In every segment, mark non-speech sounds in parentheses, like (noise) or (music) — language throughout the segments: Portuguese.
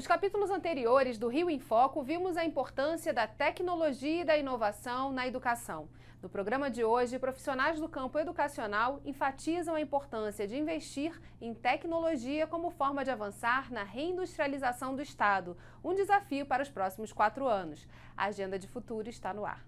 Nos capítulos anteriores do Rio em Foco, vimos a importância da tecnologia e da inovação na educação. No programa de hoje, profissionais do campo educacional enfatizam a importância de investir em tecnologia como forma de avançar na reindustrialização do Estado, um desafio para os próximos quatro anos. A agenda de futuro está no ar.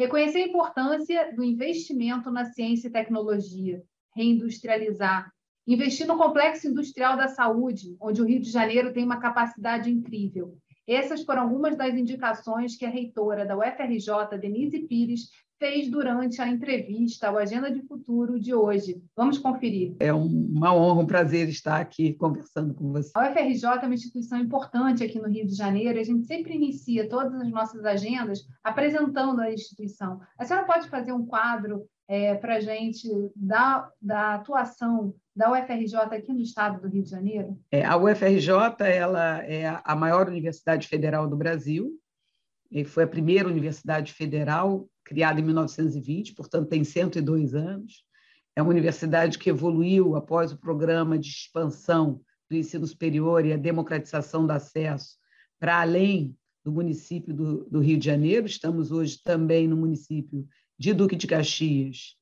Reconhecer a importância do investimento na ciência e tecnologia, reindustrializar, investir no complexo industrial da saúde, onde o Rio de Janeiro tem uma capacidade incrível. Essas foram algumas das indicações que a reitora da UFRJ, Denise Pires, fez durante a entrevista, o Agenda de Futuro de hoje. Vamos conferir. É uma honra, um prazer estar aqui conversando com você. A UFRJ é uma instituição importante aqui no Rio de Janeiro a gente sempre inicia todas as nossas agendas apresentando a instituição. A senhora pode fazer um quadro é, para a gente da, da atuação da UFRJ aqui no estado do Rio de Janeiro? É, a UFRJ ela é a maior universidade federal do Brasil, e foi a primeira universidade federal criada em 1920, portanto tem 102 anos. É uma universidade que evoluiu após o programa de expansão do ensino superior e a democratização do acesso para além do município do, do, Rio de Janeiro. Estamos hoje também no município de Duque de Caxias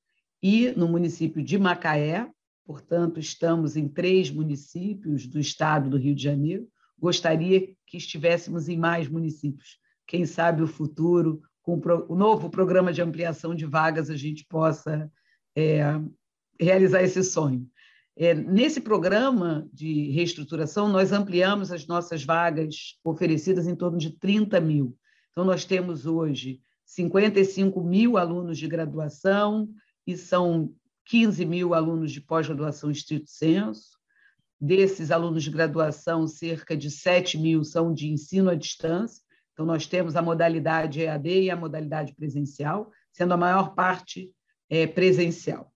e no município de Macaé. Portanto, estamos em três municípios do estado do Rio de Janeiro. Gostaria que estivéssemos em mais municípios. Quem sabe o futuro com o novo programa de ampliação de vagas, a gente possa é, realizar esse sonho. É, nesse programa de reestruturação, nós ampliamos as nossas vagas oferecidas em torno de 30 mil. Então, nós temos hoje 55 mil alunos de graduação e são 15 mil alunos de pós-graduação estrito senso. Desses alunos de graduação, cerca de 7 mil são de ensino à distância, então, nós temos a modalidade EAD e a modalidade presencial, sendo a maior parte é, presencial.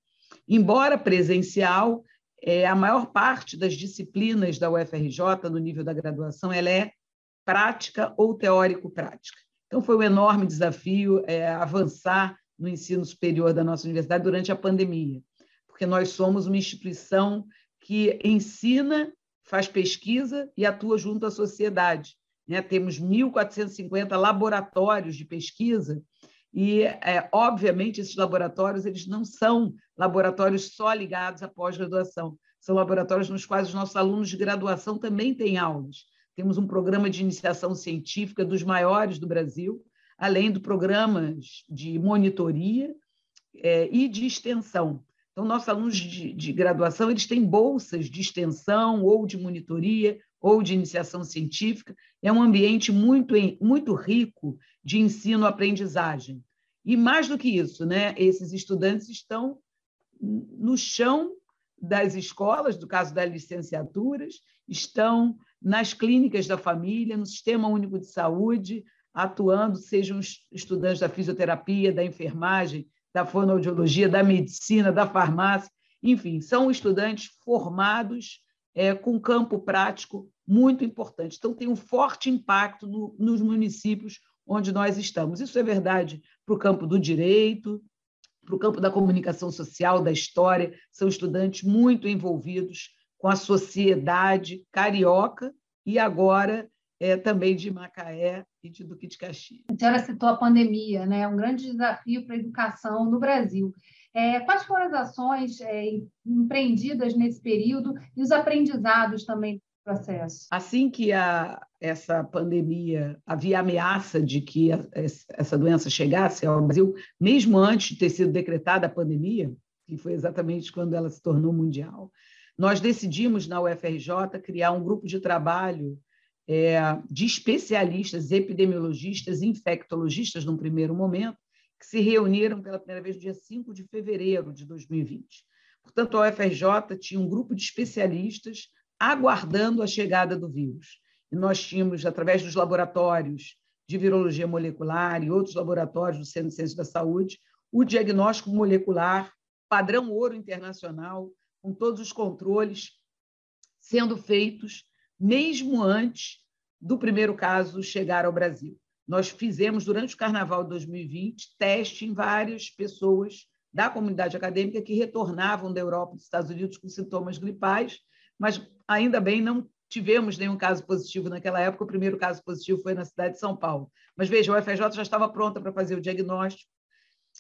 Embora presencial, é, a maior parte das disciplinas da UFRJ, no nível da graduação, ela é prática ou teórico-prática. Então, foi um enorme desafio é, avançar no ensino superior da nossa universidade durante a pandemia, porque nós somos uma instituição que ensina, faz pesquisa e atua junto à sociedade. Né? Temos 1.450 laboratórios de pesquisa e, é, obviamente, esses laboratórios eles não são laboratórios só ligados à pós-graduação, são laboratórios nos quais os nossos alunos de graduação também têm aulas. Temos um programa de iniciação científica dos maiores do Brasil, além de programas de monitoria é, e de extensão. Então, nossos alunos de, de graduação eles têm bolsas de extensão ou de monitoria ou de iniciação científica, é um ambiente muito, muito rico de ensino-aprendizagem. E mais do que isso, né, esses estudantes estão no chão das escolas, no caso das licenciaturas, estão nas clínicas da família, no Sistema Único de Saúde, atuando, sejam estudantes da fisioterapia, da enfermagem, da fonoaudiologia, da medicina, da farmácia, enfim, são estudantes formados é, com campo prático muito importante. Então, tem um forte impacto no, nos municípios onde nós estamos. Isso é verdade para o campo do direito, para o campo da comunicação social, da história. São estudantes muito envolvidos com a sociedade carioca e agora é, também de Macaé e de Duque de Caxias. A senhora citou a pandemia, né? um grande desafio para a educação no Brasil. É, quais foram as ações é, empreendidas nesse período e os aprendizados também processo? Assim que a, essa pandemia, havia ameaça de que a, essa doença chegasse ao Brasil, mesmo antes de ter sido decretada a pandemia, que foi exatamente quando ela se tornou mundial, nós decidimos na UFRJ criar um grupo de trabalho é, de especialistas, epidemiologistas, infectologistas, num primeiro momento, que se reuniram pela primeira vez no dia 5 de fevereiro de 2020. Portanto, a UFRJ tinha um grupo de especialistas aguardando a chegada do vírus. E nós tínhamos, através dos laboratórios de virologia molecular e outros laboratórios do Centro de Ciências da Saúde, o diagnóstico molecular padrão ouro internacional, com todos os controles sendo feitos mesmo antes do primeiro caso chegar ao Brasil. Nós fizemos, durante o Carnaval de 2020, teste em várias pessoas da comunidade acadêmica que retornavam da Europa e dos Estados Unidos com sintomas gripais, mas ainda bem não tivemos nenhum caso positivo naquela época. O primeiro caso positivo foi na cidade de São Paulo. Mas veja, o FJ já estava pronta para fazer o diagnóstico.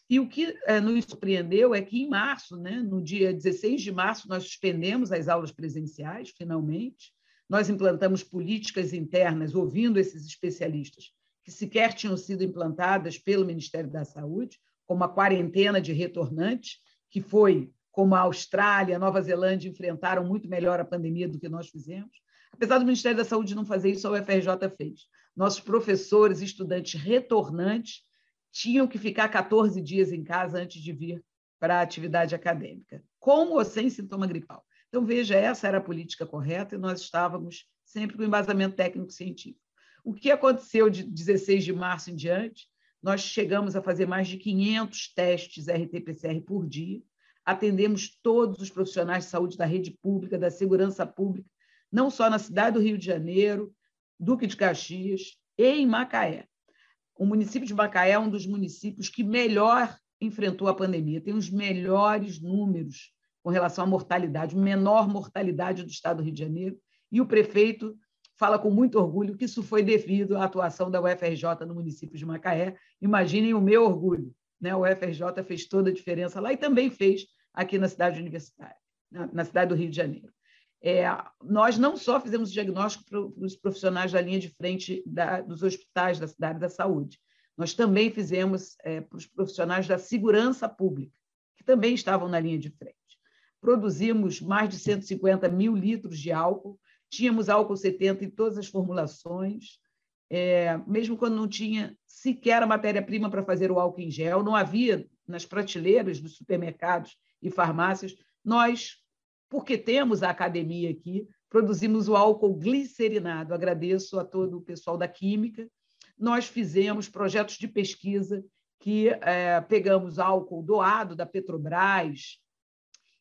E o que é, nos surpreendeu é que em março, né, no dia 16 de março, nós suspendemos as aulas presenciais, finalmente. Nós implantamos políticas internas, ouvindo esses especialistas, que sequer tinham sido implantadas pelo Ministério da Saúde, como a quarentena de retornantes, que foi como a Austrália, a Nova Zelândia enfrentaram muito melhor a pandemia do que nós fizemos. Apesar do Ministério da Saúde não fazer isso, a UFRJ fez. Nossos professores e estudantes retornantes tinham que ficar 14 dias em casa antes de vir para a atividade acadêmica, com ou sem sintoma gripal. Então, veja, essa era a política correta e nós estávamos sempre com embasamento técnico-científico. O que aconteceu de 16 de março em diante? Nós chegamos a fazer mais de 500 testes RT-PCR por dia, atendemos todos os profissionais de saúde da rede pública, da segurança pública, não só na cidade do Rio de Janeiro, Duque de Caxias e em Macaé. O município de Macaé é um dos municípios que melhor enfrentou a pandemia, tem os melhores números com relação à mortalidade, menor mortalidade do estado do Rio de Janeiro, e o prefeito fala com muito orgulho que isso foi devido à atuação da UFRJ no município de Macaé. Imaginem o meu orgulho. Né? O UFRJ fez toda a diferença lá e também fez aqui na cidade universitária, na cidade do Rio de Janeiro. É, nós não só fizemos diagnóstico para os profissionais da linha de frente da, dos hospitais da cidade da saúde, nós também fizemos é, para os profissionais da segurança pública, que também estavam na linha de frente. Produzimos mais de 150 mil litros de álcool, tínhamos álcool 70 em todas as formulações, é, mesmo quando não tinha sequer a matéria-prima para fazer o álcool em gel, não havia nas prateleiras dos supermercados e farmácias, nós porque temos a academia aqui, produzimos o álcool glicerinado. Agradeço a todo o pessoal da Química. Nós fizemos projetos de pesquisa que é, pegamos álcool doado da Petrobras,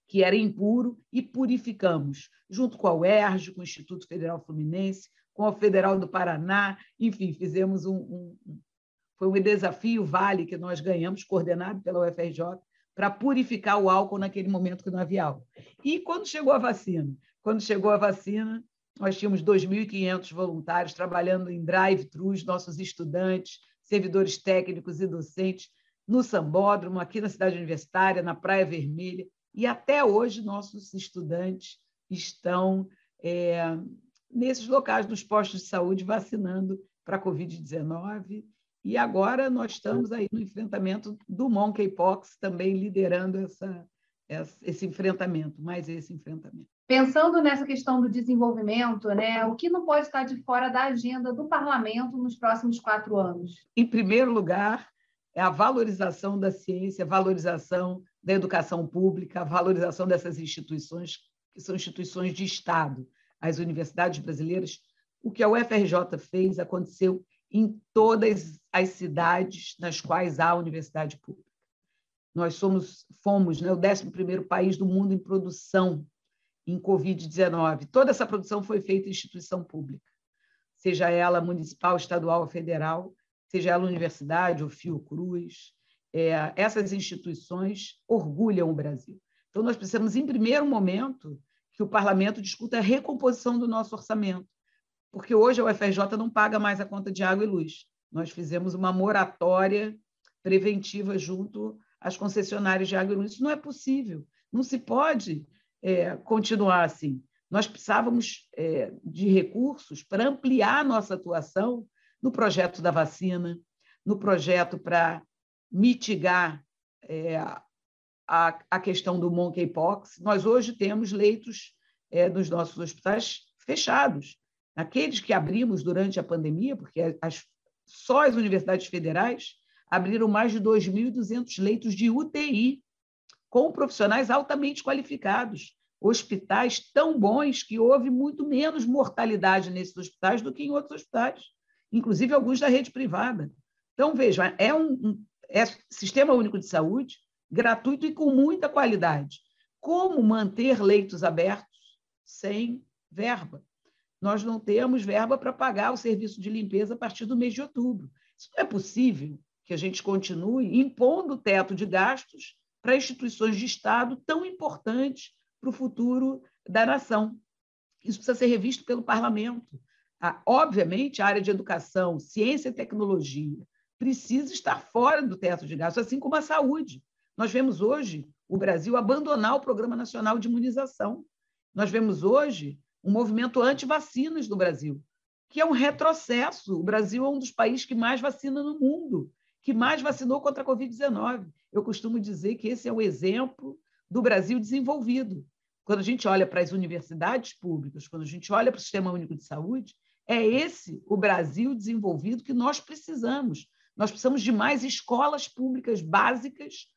que era impuro, e purificamos, junto com a UERJ, com o Instituto Federal Fluminense, com a Federal do Paraná, enfim, fizemos um, um foi um desafio Vale que nós ganhamos, coordenado pela UFRJ, para purificar o álcool naquele momento que não havia álcool. E quando chegou a vacina? Quando chegou a vacina, nós tínhamos 2.500 voluntários trabalhando em drive-thrus, nossos estudantes, servidores técnicos e docentes, no Sambódromo, aqui na cidade universitária, na Praia Vermelha, e até hoje nossos estudantes estão é, nesses locais, nos postos de saúde, vacinando para a Covid-19 e agora nós estamos aí no enfrentamento do monkeypox, também liderando essa, esse enfrentamento, mais esse enfrentamento. Pensando nessa questão do desenvolvimento, né, o que não pode estar de fora da agenda do parlamento nos próximos quatro anos? Em primeiro lugar, é a valorização da ciência, valorização da educação pública, a valorização dessas instituições, que são instituições de Estado. As universidades brasileiras, o que a UFRJ fez aconteceu em todas as cidades nas quais há universidade pública. Nós somos, fomos né, o 11º país do mundo em produção em Covid-19. Toda essa produção foi feita em instituição pública, seja ela municipal, estadual ou federal, seja ela universidade ou Fiocruz. É, essas instituições orgulham o Brasil. Então, nós precisamos, em primeiro momento, que o parlamento discuta a recomposição do nosso orçamento, porque hoje a UFRJ não paga mais a conta de água e luz. Nós fizemos uma moratória preventiva junto às concessionárias de água e luz. Isso não é possível. Não se pode é, continuar assim. Nós precisávamos é, de recursos para ampliar nossa atuação no projeto da vacina, no projeto para mitigar é, a, a questão do monkeypox. Nós hoje temos leitos é, nos nossos hospitais fechados. Aqueles que abrimos durante a pandemia, porque as, só as universidades federais abriram mais de 2.200 leitos de UTI, com profissionais altamente qualificados, hospitais tão bons que houve muito menos mortalidade nesses hospitais do que em outros hospitais, inclusive alguns da rede privada. Então, vejam, é um, um é sistema único de saúde gratuito e com muita qualidade. Como manter leitos abertos sem verba? Nós não temos verba para pagar o serviço de limpeza a partir do mês de outubro. Isso não é possível que a gente continue impondo o teto de gastos para instituições de Estado tão importantes para o futuro da nação. Isso precisa ser revisto pelo parlamento. Ah, obviamente, a área de educação, ciência e tecnologia precisa estar fora do teto de gastos, assim como a saúde. Nós vemos hoje o Brasil abandonar o Programa Nacional de Imunização. Nós vemos hoje um movimento anti-vacinas no Brasil, que é um retrocesso. O Brasil é um dos países que mais vacina no mundo, que mais vacinou contra a Covid-19. Eu costumo dizer que esse é o exemplo do Brasil desenvolvido. Quando a gente olha para as universidades públicas, quando a gente olha para o Sistema Único de Saúde, é esse o Brasil desenvolvido que nós precisamos. Nós precisamos de mais escolas públicas básicas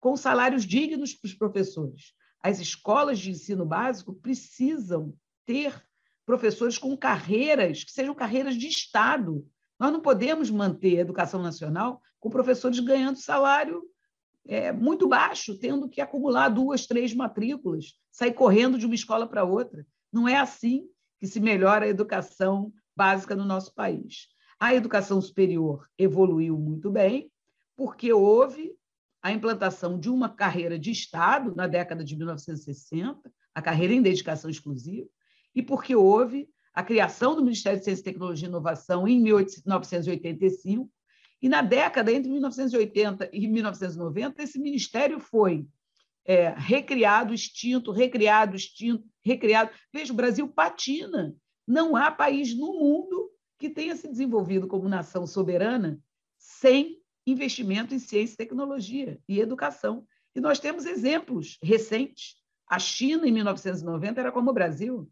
com salários dignos para os professores. As escolas de ensino básico precisam ter professores com carreiras que sejam carreiras de Estado. Nós não podemos manter a educação nacional com professores ganhando salário é, muito baixo, tendo que acumular duas, três matrículas, sair correndo de uma escola para outra. Não é assim que se melhora a educação básica no nosso país. A educação superior evoluiu muito bem, porque houve a implantação de uma carreira de Estado na década de 1960, a carreira em dedicação exclusiva, e porque houve a criação do Ministério de Ciência, Tecnologia e Inovação em 1985, e na década entre 1980 e 1990, esse ministério foi é, recriado, extinto, recriado, extinto, recriado. Veja, o Brasil patina. Não há país no mundo que tenha se desenvolvido como nação soberana sem investimento em ciência, tecnologia e educação. E nós temos exemplos recentes. A China, em 1990, era como o Brasil.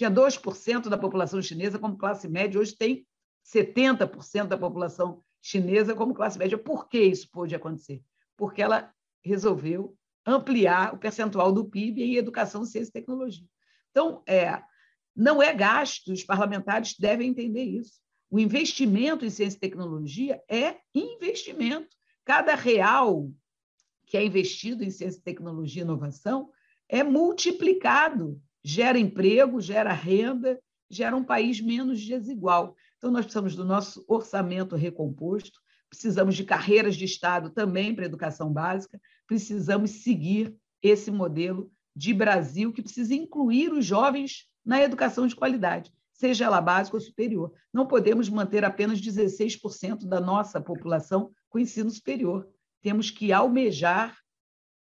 Tinha 2% da população chinesa como classe média, hoje tem 70% da população chinesa como classe média. Por que isso pôde acontecer? Porque ela resolveu ampliar o percentual do PIB em educação, ciência e tecnologia. Então, é, não é gasto, os parlamentares devem entender isso. O investimento em ciência e tecnologia é investimento. Cada real que é investido em ciência, tecnologia e inovação é multiplicado, gera emprego, gera renda, gera um país menos desigual. Então, nós precisamos do nosso orçamento recomposto, precisamos de carreiras de Estado também para a educação básica, precisamos seguir esse modelo de Brasil que precisa incluir os jovens na educação de qualidade, seja ela básica ou superior. Não podemos manter apenas 16% da nossa população com ensino superior. Temos que almejar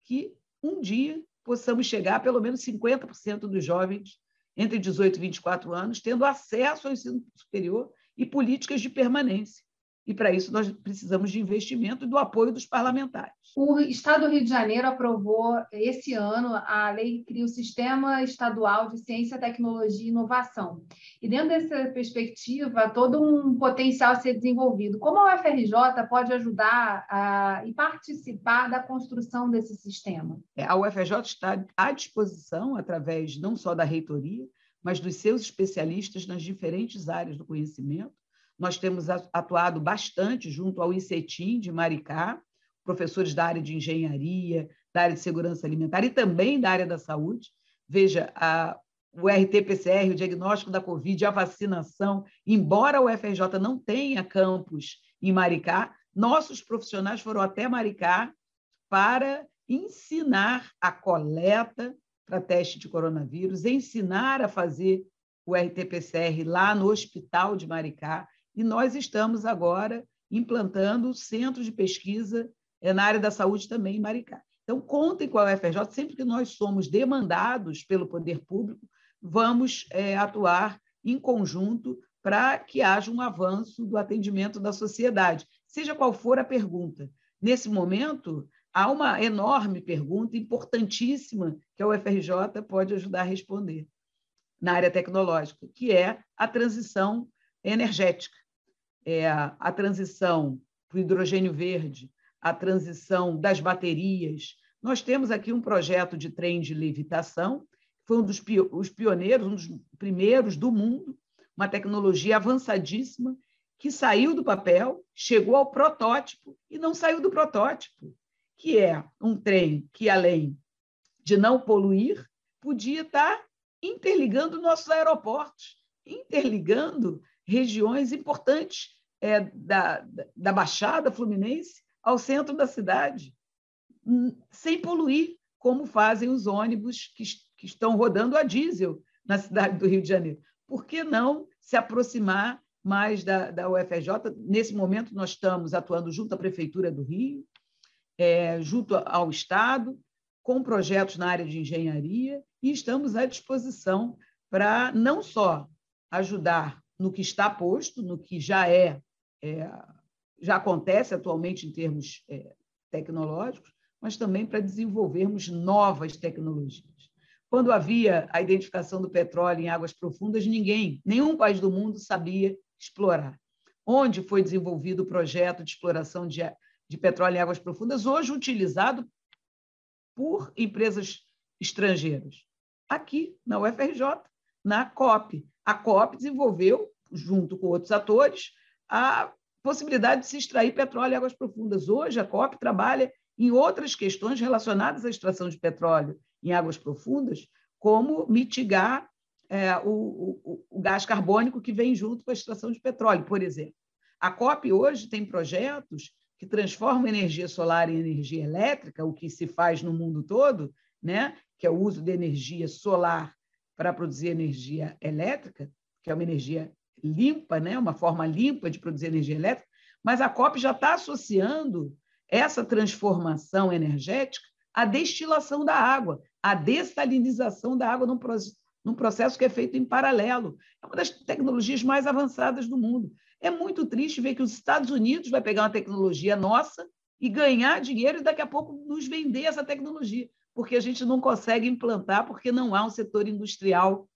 que um dia possamos chegar a pelo menos 50% dos jovens entre 18 e 24 anos tendo acesso ao ensino superior e políticas de permanência. E, para isso, nós precisamos de investimento e do apoio dos parlamentares. O Estado do Rio de Janeiro aprovou esse ano a lei que cria o Sistema Estadual de Ciência, Tecnologia e Inovação. E, dentro dessa perspectiva, todo um potencial a ser desenvolvido. Como a UFRJ pode ajudar a, e participar da construção desse sistema? É, a UFRJ está à disposição, através não só da reitoria, mas dos seus especialistas nas diferentes áreas do conhecimento. Nós temos atuado bastante junto ao ICETIM de Maricá, professores da área de engenharia, da área de segurança alimentar e também da área da saúde. Veja, a, o RT-PCR, o diagnóstico da Covid, a vacinação, embora o UFRJ não tenha campus em Maricá, nossos profissionais foram até Maricá para ensinar a coleta para teste de coronavírus, ensinar a fazer o RT-PCR lá no Hospital de Maricá, e nós estamos agora implantando centros de pesquisa eh, na área da saúde também em Maricá. Então, contem com a UFRJ, sempre que nós somos demandados pelo poder público, vamos é, atuar em conjunto para que haja um avanço do atendimento da sociedade, seja qual for a pergunta. Nesse momento, há uma enorme pergunta, importantíssima, que a UFRJ pode ajudar a responder na área tecnológica, que é a transição energética, é a transição para o hidrogênio verde, a transição das baterias. Nós temos aqui um projeto de trem de levitação, foi um dos os pioneiros, um dos primeiros do mundo, uma tecnologia avançadíssima que saiu do papel, chegou ao protótipo e não saiu do protótipo que é um trem que, além de não poluir, podia estar interligando nossos aeroportos, interligando regiões importantes é, da, da Baixada Fluminense ao centro da cidade, sem poluir, como fazem os ônibus que, que estão rodando a diesel na cidade do Rio de Janeiro. Por que não se aproximar mais da, da UFRJ? Nesse momento, nós estamos atuando junto à Prefeitura do Rio, é, junto ao Estado, com projetos na área de engenharia, e estamos à disposição para não só ajudar no que está posto, no que já é, é já acontece atualmente em termos é, tecnológicos, mas também para desenvolvermos novas tecnologias. Quando havia a identificação do petróleo em águas profundas, ninguém, nenhum país do mundo sabia explorar. Onde foi desenvolvido o projeto de exploração de, de petróleo em águas profundas, hoje utilizado por empresas estrangeiras? Aqui, na UFRJ, na COP. A COP desenvolveu, junto com outros atores, a possibilidade de se extrair petróleo em águas profundas. Hoje, a COP trabalha em outras questões relacionadas à extração de petróleo em águas profundas, como mitigar é, o, o, o, gás carbônico que vem junto com a extração de petróleo, por exemplo. A COP hoje tem projetos que transformam energia solar em energia elétrica, o que se faz no mundo todo, né? que é o uso de energia solar para produzir energia elétrica, que é uma energia limpa, né? uma forma limpa de produzir energia elétrica, mas a COP já está associando essa transformação energética à destilação da água, à dessalinização da água num, num processo que é feito em paralelo. É uma das tecnologias mais avançadas do mundo. É muito triste ver que os Estados Unidos vai pegar uma tecnologia nossa e ganhar dinheiro e daqui a pouco nos vender essa tecnologia, porque a gente não consegue implantar, porque não há um setor industrial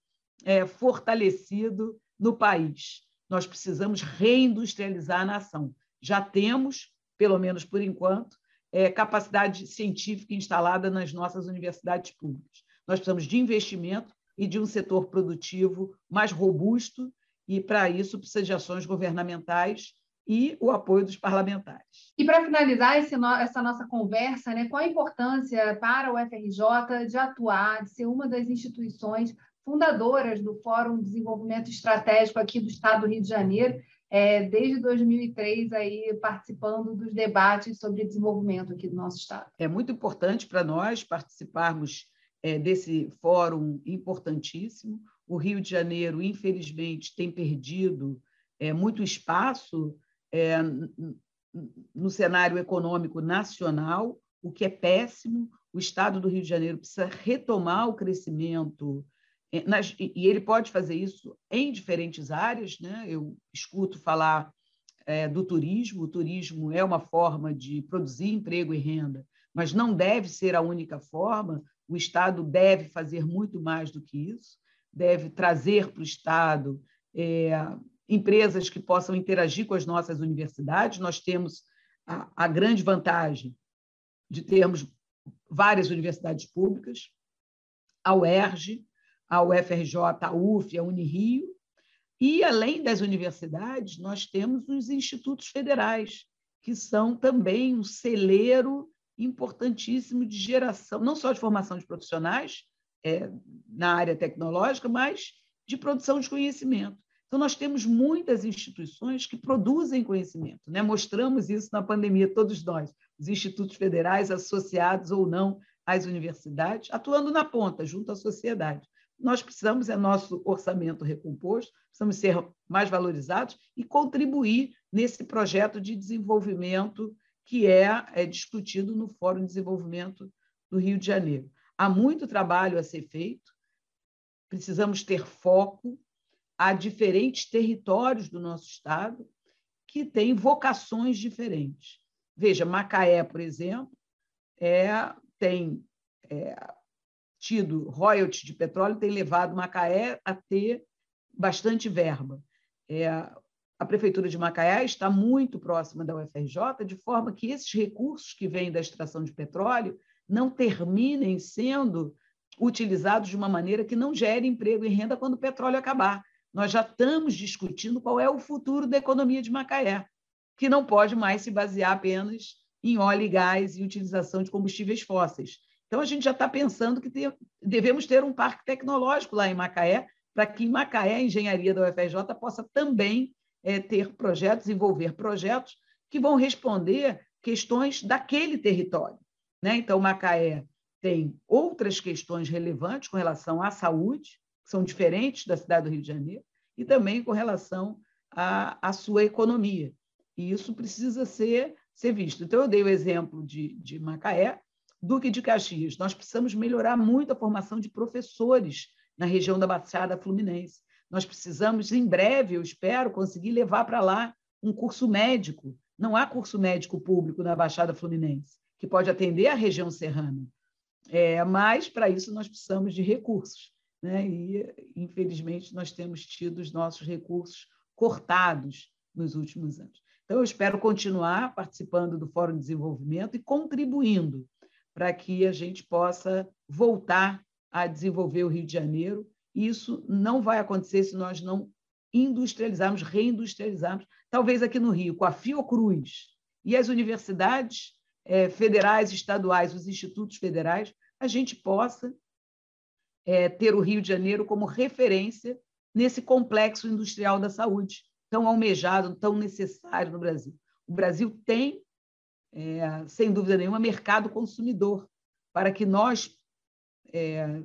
é, fortalecido no país. Nós precisamos reindustrializar a nação. Já temos, pelo menos por enquanto, é, capacidade científica instalada nas nossas universidades públicas. Nós precisamos de investimento e de um setor produtivo mais robusto, e para isso precisa de ações governamentais e o apoio dos parlamentares. E para finalizar esse, essa nossa conversa, né, qual a importância para o FRJ de atuar, de ser uma das instituições fundadoras do Fórum de Desenvolvimento Estratégico aqui do Estado do Rio de Janeiro, é, desde 2003 aí participando dos debates sobre desenvolvimento aqui do nosso estado. É muito importante para nós participarmos é, desse fórum importantíssimo. O Rio de Janeiro, infelizmente, tem perdido é, muito espaço é, no cenário econômico nacional, o que é péssimo. O Estado do Rio de Janeiro precisa retomar o crescimento é, nas, e ele pode fazer isso em diferentes áreas. Né? Eu escuto falar é, do turismo, o turismo é uma forma de produzir emprego e renda, mas não deve ser a única forma. O Estado deve fazer muito mais do que isso, deve trazer para o Estado é, empresas que possam interagir com as nossas universidades. Nós temos a, a grande vantagem de termos várias universidades públicas, a UERJ, a UFRJ, a UF, a Unirio, e, além das universidades, nós temos os institutos federais, que são também um celeiro importantíssimo de geração, não só de formação de profissionais é, na área tecnológica, mas de produção de conhecimento. Então, nós temos muitas instituições que produzem conhecimento. Né? Mostramos isso na pandemia, todos nós, os institutos federais associados ou não às universidades, atuando na ponta, junto à sociedade nós precisamos, é nosso orçamento recomposto, precisamos ser mais valorizados e contribuir nesse projeto de desenvolvimento que é, é discutido no Fórum de Desenvolvimento do Rio de Janeiro. Há muito trabalho a ser feito, precisamos ter foco, há diferentes territórios do nosso Estado que têm vocações diferentes. Veja, Macaé, por exemplo, é, tem é, tido royalties de petróleo tem levado Macaé a ter bastante verba. É, a Prefeitura de Macaé está muito próxima da UFRJ, de forma que esses recursos que vêm da extração de petróleo não terminem sendo utilizados de uma maneira que não gere emprego e renda quando o petróleo acabar. Nós já estamos discutindo qual é o futuro da economia de Macaé, que não pode mais se basear apenas em óleo e gás e utilização de combustíveis fósseis Então, a gente já está pensando que devemos ter um parque tecnológico lá em Macaé, para que em Macaé a engenharia da UFRJ possa também é, ter projetos, desenvolver projetos que vão responder questões daquele território. Né? Então, Macaé tem outras questões relevantes com relação à saúde, que são diferentes da cidade do Rio de Janeiro, e também com relação à, à sua economia. E isso precisa ser, ser visto. Então, eu dei o exemplo de, de Macaé, Duque de Caxias. Nós precisamos melhorar muito a formação de professores na região da Baixada Fluminense. Nós precisamos, em breve, eu espero, conseguir levar para lá um curso médico. Não há curso médico público na Baixada Fluminense, que pode atender a região serrana. É, mas, para isso, nós precisamos de recursos. Né? E, infelizmente, nós temos tido os nossos recursos cortados nos últimos anos. Então, eu espero continuar participando do Fórum de Desenvolvimento e contribuindo para que a gente possa voltar a desenvolver o Rio de Janeiro. Isso não vai acontecer se nós não industrializarmos, reindustrializarmos, talvez aqui no Rio, com a Fiocruz e as universidades é, federais, estaduais, os institutos federais, a gente possa é, ter o Rio de Janeiro como referência nesse complexo industrial da saúde, tão almejado, tão necessário no Brasil. O Brasil tem, é, sem dúvida nenhuma, mercado consumidor para que nós é,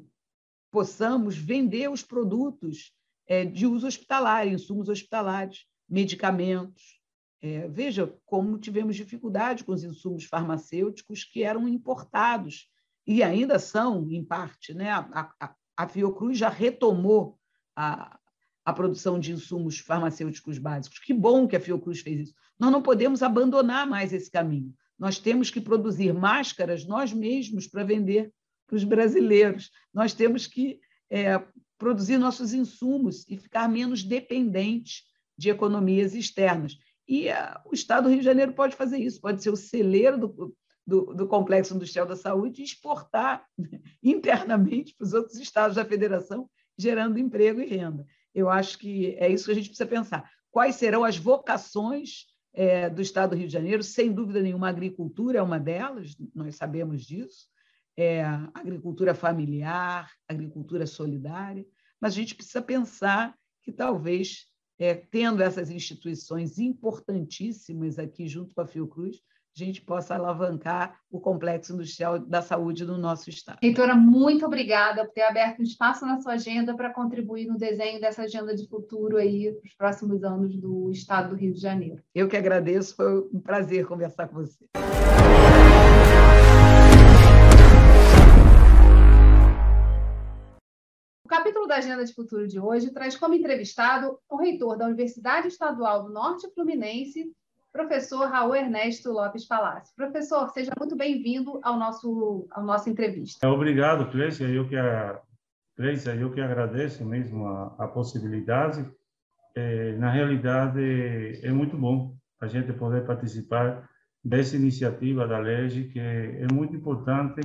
possamos vender os produtos é, de uso hospitalar, insumos hospitalares, medicamentos, é, veja como tivemos dificuldade com os insumos farmacêuticos que eram importados e ainda são, em parte. Né? A, a, a Fiocruz já retomou a, a produção de insumos farmacêuticos básicos. Que bom que a Fiocruz fez isso. Nós não podemos abandonar mais esse caminho. Nós temos que produzir máscaras nós mesmos para vender para os brasileiros. Nós temos que é, produzir nossos insumos e ficar menos dependentes de economias externas. E a, o Estado do Rio de Janeiro pode fazer isso, pode ser o celeiro do, do, do Complexo Industrial da Saúde e exportar (laughs) internamente para os outros estados da federação, gerando emprego e renda. Eu acho que é isso que a gente precisa pensar. Quais serão as vocações é, do Estado do Rio de Janeiro? Sem dúvida nenhuma, a agricultura é uma delas, nós sabemos disso. É, agricultura familiar, agricultura solidária, mas a gente precisa pensar que talvez é, tendo essas instituições importantíssimas aqui junto com a Fiocruz, a gente possa alavancar o complexo industrial da saúde no nosso estado. Reitora, muito obrigada por ter aberto um espaço na sua agenda para contribuir no desenho dessa agenda de futuro aí para os próximos anos do estado do Rio de Janeiro. Eu que agradeço, foi um prazer conversar com você. capítulo da Agenda de Futuro de hoje traz como entrevistado o reitor da Universidade Estadual do Norte Fluminense, professor Raul Ernesto Lopes Palácio. Professor, seja muito bem-vindo ao nosso ao nossa entrevista. É, obrigado, Clécia. Eu que a Clécia, eu que agradeço mesmo a, a possibilidade. É, na realidade, é muito bom a gente poder participar dessa iniciativa da LEGE, que é muito importante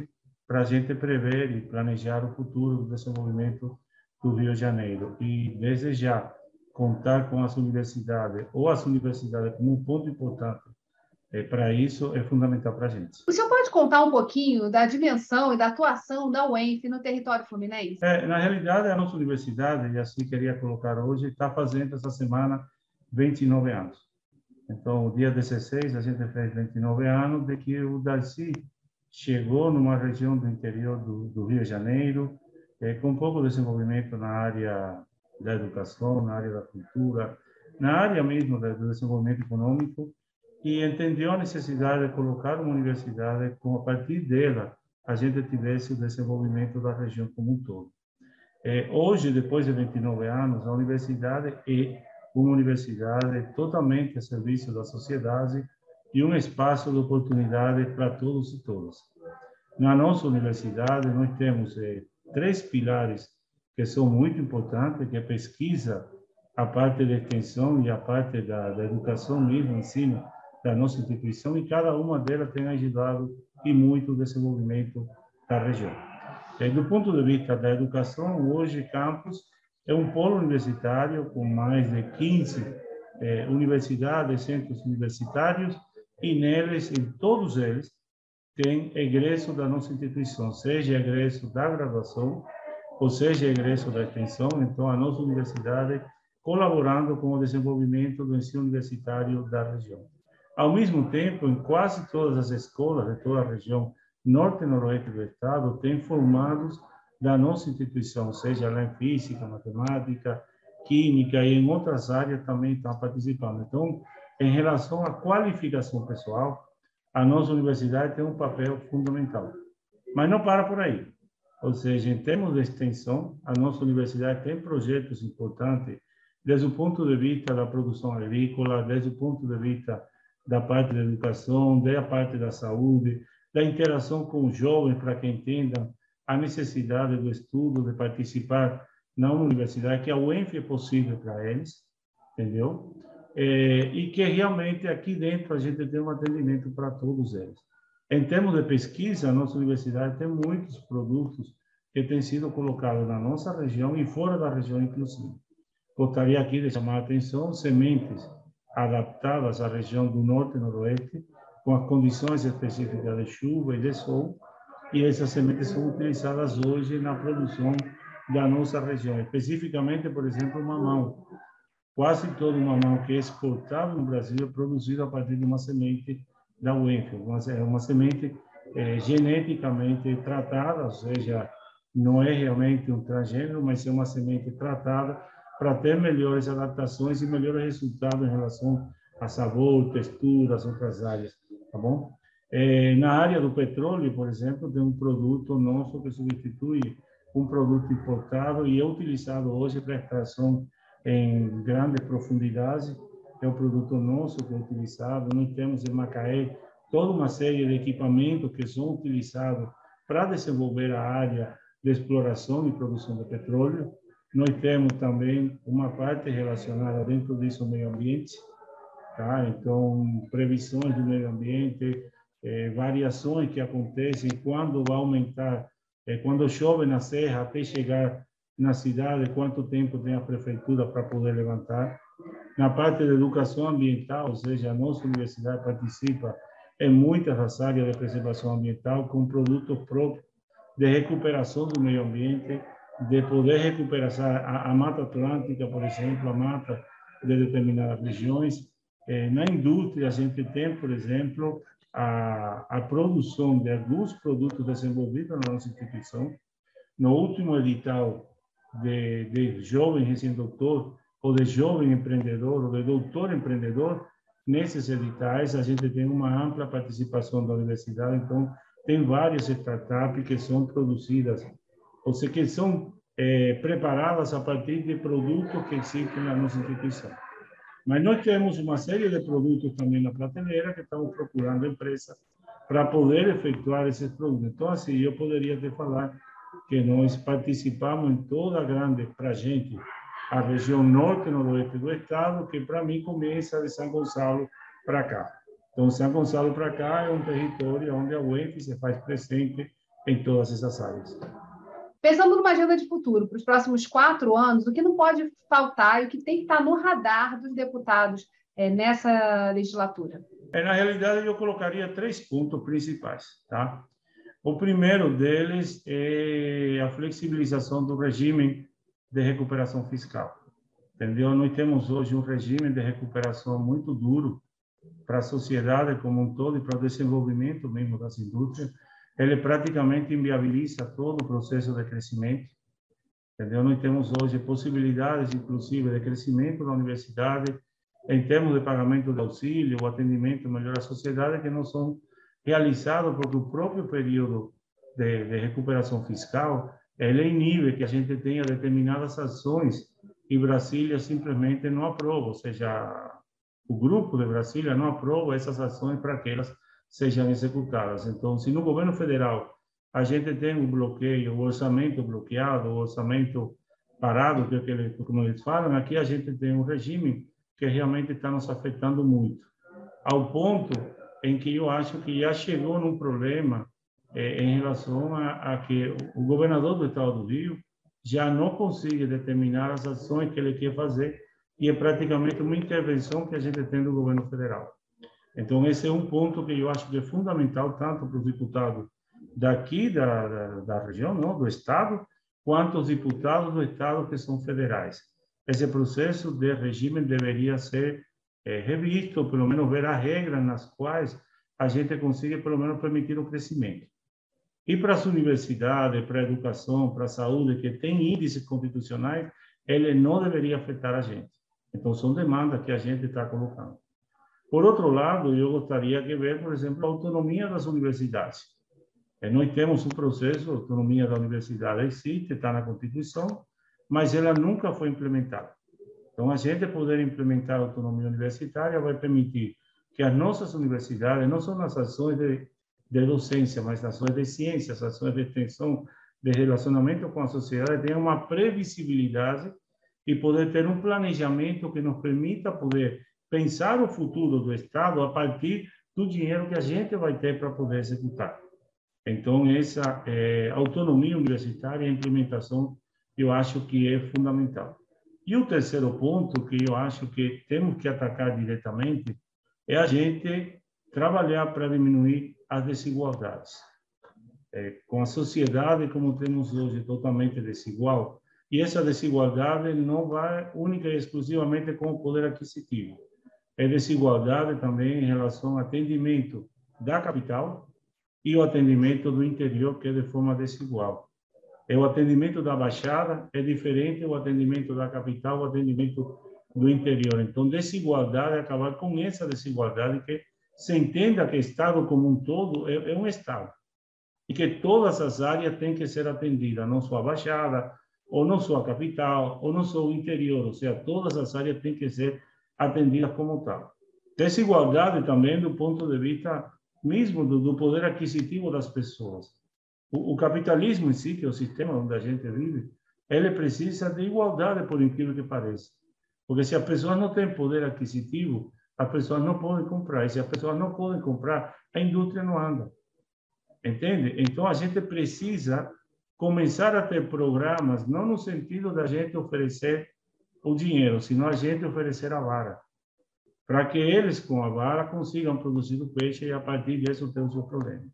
para a gente prever e planejar o futuro do desenvolvimento do Rio de Janeiro. E, desde já, contar com as universidades, ou as universidades como um ponto importante é, para isso, é fundamental para a gente. O senhor pode contar um pouquinho da dimensão e da atuação da UENF no território fluminense? É, na realidade, a nossa universidade, e assim queria colocar hoje, está fazendo essa semana 29 anos. Então, o dia 16, a gente fez 29 anos de que o Darcy chegou numa região do interior do, do Rio de Janeiro, é, com pouco desenvolvimento na área da educação, na área da cultura, na área mesmo do desenvolvimento econômico, e entendeu a necessidade de colocar uma universidade com a partir dela a gente tivesse o desenvolvimento da região como um todo. É, hoje, depois de 29 anos, a universidade é uma universidade totalmente a serviço da sociedade e um espaço de oportunidade para todos e todas. Na nossa universidade, nós temos eh, três pilares que são muito importantes, que a pesquisa, a parte da extensão e a parte da, da educação mesmo, ensino da nossa instituição, e cada uma delas tem ajudado e muito o desenvolvimento da região. E, do ponto de vista da educação, hoje, campus é um polo universitário com mais de 15 eh, universidades, centros universitários, e neles, em todos eles, tem egresso da nossa instituição, seja egresso da graduação, ou seja egresso da extensão. Então, a nossa universidade colaborando com o desenvolvimento do ensino universitário da região. Ao mesmo tempo, em quase todas as escolas de toda a região norte e noroeste do estado, tem formados da nossa instituição, seja lá em física, matemática, química e em outras áreas também estão participando. Então, em relação à qualificação pessoal, a nossa universidade tem um papel fundamental. Mas não para por aí. Ou seja, em termos de extensão, a nossa universidade tem projetos importantes desde o ponto de vista da produção agrícola, desde o ponto de vista da parte da educação, da parte da saúde, da interação com os jovens para que entendam a necessidade do estudo, de participar na universidade, que a UENF é possível para eles, entendeu? É, e que realmente aqui dentro a gente tem um atendimento para todos eles. Em termos de pesquisa, a nossa universidade tem muitos produtos que têm sido colocados na nossa região e fora da região, inclusive. Gostaria aqui de chamar a atenção sementes adaptadas à região do norte e noroeste, com as condições específicas de chuva e de sol, e essas sementes são utilizadas hoje na produção da nossa região, especificamente, por exemplo, o mamão. Quase todo o mamão que é exportado no Brasil é produzido a partir de uma semente da UENF, uma, é uma semente é, geneticamente tratada, ou seja, não é realmente um transgênero, mas é uma semente tratada para ter melhores adaptações e melhores resultados em relação a sabor, textura, as outras áreas, tá bom? É, na área do petróleo, por exemplo, tem um produto nosso que substitui um produto importado e é utilizado hoje para extração em grande profundidade. É um produto nosso que é utilizado. Nós temos em Macaé toda uma série de equipamentos que são utilizados para desenvolver a área de exploração e produção de petróleo. Nós temos também uma parte relacionada dentro disso ao meio ambiente, tá? Então, previsões do meio ambiente, eh, variações que acontecem quando vai aumentar, eh, quando chove na serra até chegar na cidade, quanto tempo tem a prefeitura para poder levantar. Na parte de educação ambiental, ou seja, a nossa universidade participa em muitas das áreas de preservação ambiental com produtos próprios de recuperação do meio ambiente, de poder recuperar a, a Mata Atlântica, por exemplo, a mata de determinadas regiões. Eh, na indústria, a gente tem, por exemplo, a, a produção de alguns produtos desenvolvidos na nossa instituição. No último edital de, de jovem recém-doutor, ou de jovem empreendedor, ou de doutor empreendedor, nesses editais a gente tem uma ampla participação da universidade, então tem várias startups que são produzidas ou seja, que são é, preparadas a partir de produtos que existem na nossa instituição. Mas nós temos uma série de produtos também na prateleira que estamos procurando empresa para poder efetuar esses produtos. Então, assim, eu poderia te falar que nós participamos em toda a grande, para a gente, a região norte e noroeste do estado, que para mim começa de São Gonçalo para cá. Então, São Gonçalo para cá é um território onde a UENF se faz presente em todas essas áreas. Pensando numa agenda de futuro para os próximos quatro anos, o que não pode faltar e o que tem que estar no radar dos deputados é, nessa legislatura? É, na realidade, eu colocaria três pontos principais. Tá? O primeiro deles é a flexibilização do regime de recuperação fiscal. Entendeu? Nós temos hoje um regime de recuperação muito duro para a sociedade como um todo e para o desenvolvimento mesmo das indústrias ele praticamente inviabiliza todo o processo de crescimento. Entendeu? Nós temos hoje possibilidades, inclusive, de crescimento da universidade em termos de pagamento de auxílio, o atendimento melhor à sociedade, que não são realizados porque o próprio período de, de recuperação fiscal ele inibe que a gente tenha determinadas ações e Brasília simplesmente não aprova, ou seja, o grupo de Brasília não aprova essas ações para que elas sejam executadas. Então, se no governo federal a gente tem um bloqueio, o orçamento bloqueado, o orçamento parado, que é o que eles, como eles falam, aqui a gente tem um regime que realmente está nos afetando muito, ao ponto em que eu acho que já chegou num problema eh, em relação a, a, que o governador do estado do Rio já não consegue determinar as ações que ele quer fazer e é praticamente uma intervenção que a gente tem do governo federal. Então, esse é um ponto que eu acho que é fundamental, tanto para os deputados daqui da, da, da região, não, do Estado, quanto os deputados do Estado que são federais. Esse processo de regime deveria ser é, revisto, pelo menos ver as regras nas quais a gente consiga, pelo menos, permitir o crescimento. E para as universidades, para a educação, para a saúde, que tem índices constitucionais, ele não deveria afetar a gente. Então, são demandas que a gente está colocando. Por outro lado, eu gostaria de ver, por exemplo, a autonomia das universidades. É, nós temos um processo, a autonomia da universidade existe, está na Constituição, mas ela nunca foi implementada. Então, a gente poder implementar a autonomia universitária vai permitir que as nossas universidades, não só nas ações de, de docência, mas ações de ciência, as ações de extensão, de relacionamento com a sociedade, tenham uma previsibilidade e poder ter um planejamento que nos permita poder pensar o futuro do Estado a partir do dinheiro que a gente vai ter para poder executar. Então, essa é, autonomia universitária e implementação, eu acho que é fundamental. E o terceiro ponto que eu acho que temos que atacar diretamente é a gente trabalhar para diminuir as desigualdades. É, com a sociedade como temos hoje totalmente desigual, e essa desigualdade não vai única e exclusivamente com o poder aquisitivo. É desigualdade também em relação ao atendimento da capital e o atendimento do interior, que é de forma desigual. É o atendimento da Baixada é diferente do atendimento da capital, o atendimento do interior. Então, desigualdade, é acabar com essa desigualdade, que se entenda que Estado como um todo é, é um Estado. E que todas as áreas têm que ser atendidas, não só a Baixada, ou não só a capital, ou não só o interior, ou seja, todas as áreas têm que ser atendidas como tal. Desigualdade também do ponto de vista mesmo do, do poder aquisitivo das pessoas. O, o, capitalismo em si, que é o sistema onde a gente vive, ele precisa de igualdade, por incrível que pareça. Porque se as pessoas não têm poder aquisitivo, as pessoas não podem comprar. E se as pessoas não podem comprar, a indústria não anda. Entende? Então a gente precisa começar a ter programas, não no sentido da gente oferecer o dinheiro, sino a gente oferecer a vara, para que eles, com a vara, consigam produzir o peixe e, a partir disso, ter o seu problema.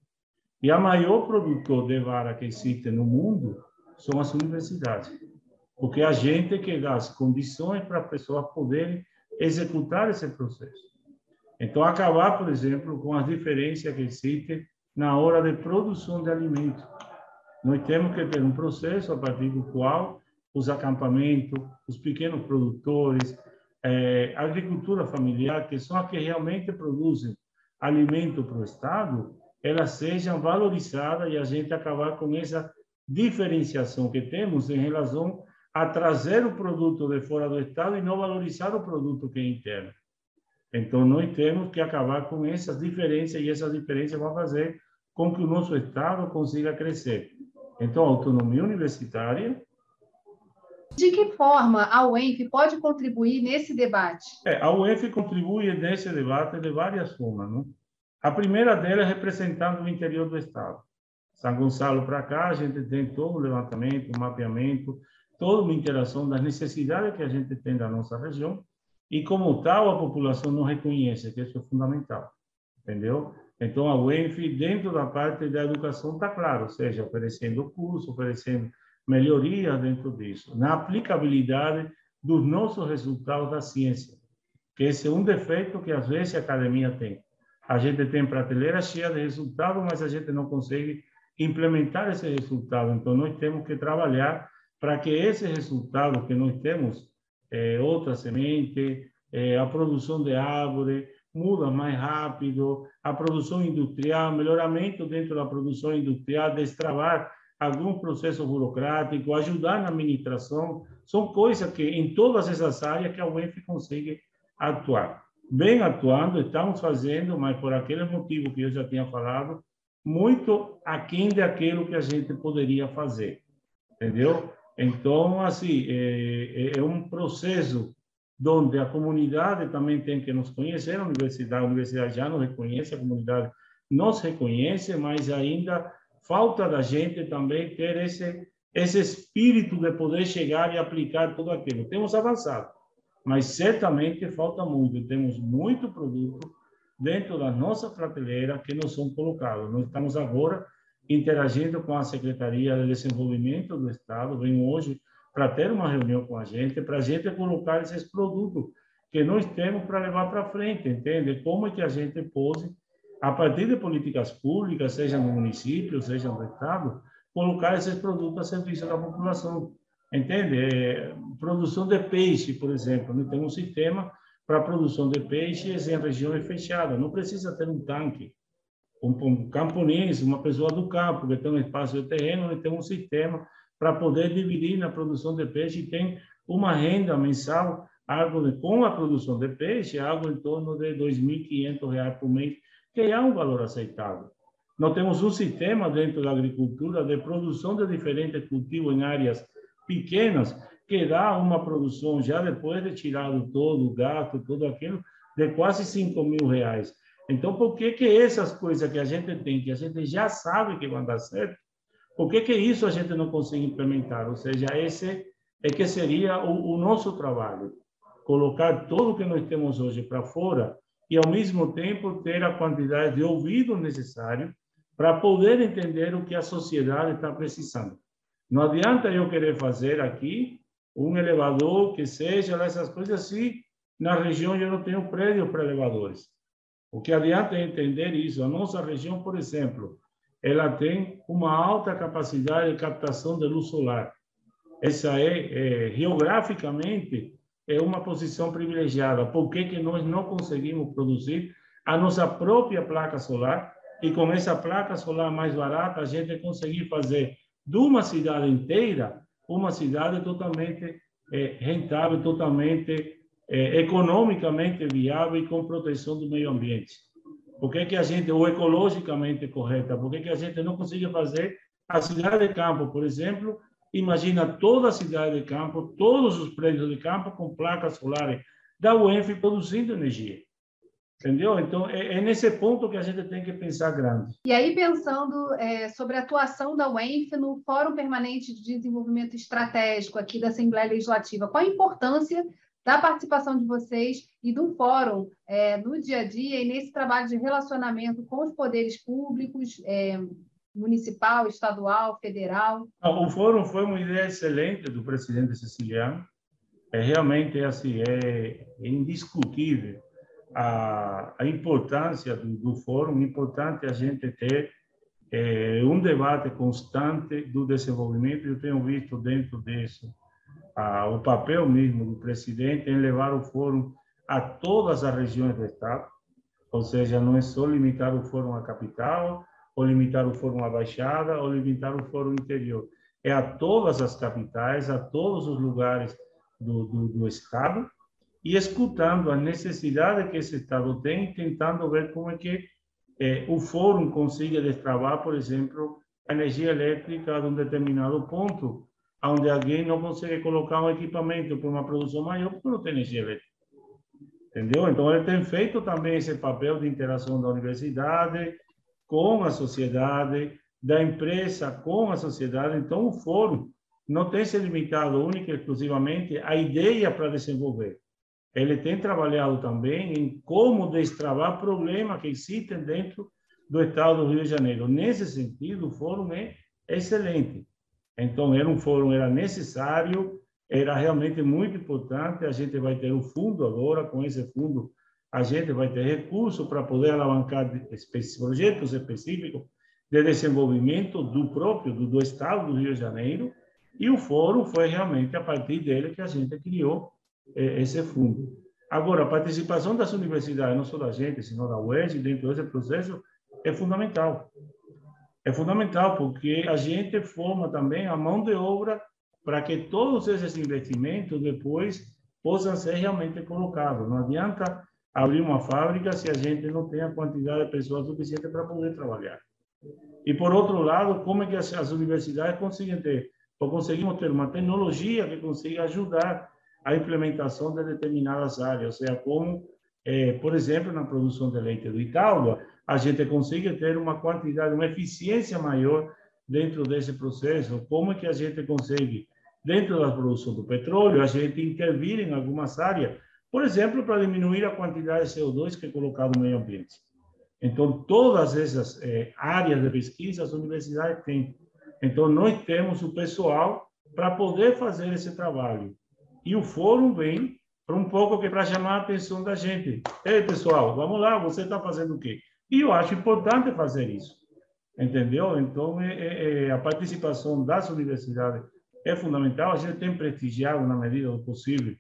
E a maior produtor de vara que existe no mundo são as universidades, porque a gente que dá as condições para as pessoas poderem executar esse processo. Então, acabar, por exemplo, com as diferenças que existem na hora de produção de alimentos. Nós temos que ter um processo a partir do qual os acampamentos, os pequenos produtores, a agricultura familiar, que são as que realmente produzem alimento para o Estado, elas sejam valorizadas e a gente acabar com essa diferenciação que temos em relação a trazer o produto de fora do Estado e não valorizar o produto que é interno. Então, nós temos que acabar com essas diferenças e essas diferenças vão fazer com que o nosso Estado consiga crescer. Então, autonomia universitária. De que forma a UENF pode contribuir nesse debate? É, a UENF contribui nesse debate de várias formas. Não? A primeira delas é representando o interior do Estado. São Gonçalo para cá, a gente tem todo o levantamento, o mapeamento, toda uma interação das necessidades que a gente tem da nossa região e, como tal, a população não reconhece, que isso é fundamental. Entendeu? Então, a UENF, dentro da parte da educação, está claro, ou seja, oferecendo curso, oferecendo melhoria dentro disso, na aplicabilidade dos nossos resultados da ciência, que esse é um defeito que às vezes a academia tem. A gente tem prateleira cheia de resultados, mas a gente não consegue implementar esse resultado. Então, nós temos que trabalhar para que esse resultado que nós temos, é, outra semente, é, a produção de árvore, muda mais rápido, a produção industrial, melhoramento dentro da produção industrial, destravar algum processo burocrático, ajudar na administração, são coisas que em todas essas áreas que a UEF consegue atuar. Bem atuando, estamos fazendo, mas por aquele motivo que eu já tinha falado, muito aquém daquilo que a gente poderia fazer, entendeu? Então, assim, é, é um processo onde a comunidade também tem que nos conhecer, a universidade, a universidade já nos reconhece, a comunidade nos reconhece, mas ainda falta da gente também ter esse esse espírito de poder chegar e aplicar tudo aquilo. Temos avançado, mas certamente falta muito. Temos muito produto, dentro da nossa prateleira que não são colocados. Nós estamos agora interagindo com a Secretaria de Desenvolvimento do Estado, vem hoje para ter uma reunião com a gente, para a gente colocar esses produtos que nós temos para levar para frente, entende? Como é que a gente pode, a partir de políticas públicas, seja no município, seja no Estado, colocar esses produtos a serviço da população. Entende? É, produção de peixe, por exemplo, nós temos um sistema para produção de peixes em regiões fechadas. Não precisa ter um tanque. Um, camponês, uma pessoa do campo que tem um espaço de terreno, ele tem um sistema para poder dividir na produção de peixe e tem uma renda mensal, algo de, com a produção de peixe, algo em torno de R$ 2.500 por mês, que é um valor aceitável. Nós temos um sistema dentro da agricultura de produção de diferentes cultivos em áreas pequenas, que dá uma produção, já depois de tirado todo o gato, tudo aquilo, de quase 5 mil reais. Então, por que que essas coisas que a gente tem, que a gente já sabe que vão dar certo, por que que isso a gente não consegue implementar? Ou seja, esse é que seria o, o nosso trabalho, colocar tudo que nós temos hoje para fora e, ao mesmo tempo, ter a quantidade de ouvido necessário para poder entender o que a sociedade está precisando. Não adianta eu querer fazer aqui um elevador que seja essas coisas se na região eu não tenho prédio para elevadores. O que adianta entender isso. A nossa região, por exemplo, ela tem uma alta capacidade de captação de luz solar. Essa é, é geograficamente é uma posição privilegiada. Por que, que nós não conseguimos produzir a nossa própria placa solar e com essa placa solar mais barata a gente conseguir fazer de uma cidade inteira uma cidade totalmente é, rentável, totalmente é, economicamente viável e com proteção do meio ambiente. Por que, que a gente, ou ecologicamente correta, por que, que a gente não consegue fazer a cidade de campo, por exemplo, imagina toda a cidade de campo, todos os prédios de campo com placas solares da UENF produzindo energia. Entendeu? Então, é, é, nesse ponto que a gente tem que pensar grande. E aí, pensando é, sobre a atuação da UENF no Fórum Permanente de Desenvolvimento Estratégico aqui da Assembleia Legislativa, qual a importância da participação de vocês e do fórum é, no dia a dia e nesse trabalho de relacionamento com os poderes públicos, é, municipal, estadual, federal? O fórum foi uma ideia excelente do presidente siciliano. É realmente assim, é indiscutível a, a importância do, do fórum, importante a gente ter é, um debate constante do desenvolvimento. Eu tenho visto dentro disso a, o papel mesmo do presidente em levar o fórum a todas as regiões do Estado, ou seja, não é só limitar o fórum à capital, ou limitar o fórum à Baixada, ou limitar o fórum interior. É a todas as capitais, a todos os lugares do, do, do Estado, e escutando a necessidade que esse Estado tem, tentando ver como é que eh, o fórum consiga destravar, por exemplo, a energia elétrica de um determinado ponto, onde alguém não consegue colocar um equipamento para uma produção maior porque não tem energia elétrica. Entendeu? Então, ele tem feito também esse papel de interação da universidade com a sociedade, da empresa com a sociedade. Então, o fórum não tem se limitado única e exclusivamente à ideia para desenvolver ele tem trabalhado também em como destravar problemas que existem dentro do estado do Rio de Janeiro. Nesse sentido, o fórum é excelente. Então, era um fórum, era necessário, era realmente muito importante. A gente vai ter o fundo agora, com esse fundo, a gente vai ter recurso para poder alavancar projetos específicos de desenvolvimento do próprio, do, do estado do Rio de Janeiro, e o fórum foi realmente a partir dele que a gente criou é, esse fundo. Agora, a participação das universidades, não só da gente, sino da UERJ, dentro desse processo, é fundamental. É fundamental porque a gente forma também a mão de obra para que todos esses investimentos depois possam ser realmente colocados. Não adianta abrir uma fábrica se a gente não tem a quantidade de pessoas suficiente para poder trabalhar. E, por outro lado, como é que as, as universidades conseguem ter, ou conseguimos ter uma tecnologia que consiga ajudar a implementação de determinadas áreas, ou seja, como, é, por exemplo, na produção de leite do Itaúba, a gente consiga ter uma quantidade, uma eficiência maior dentro desse processo, como é que a gente consegue, dentro da produção do petróleo, a gente intervir em algumas áreas por exemplo, para diminuir a quantidade de CO2 que é colocado no meio ambiente. Então, todas essas é, áreas de pesquisa as universidades têm. Então, nós temos o pessoal para poder fazer esse trabalho. E o fórum vem para um pouco que para chamar a atenção da gente. Ei, pessoal, vamos lá, você está fazendo o quê? E eu acho importante fazer isso. Entendeu? Então, é, é, é, a participação das universidades é fundamental. A gente tem prestigiado, na medida do possível,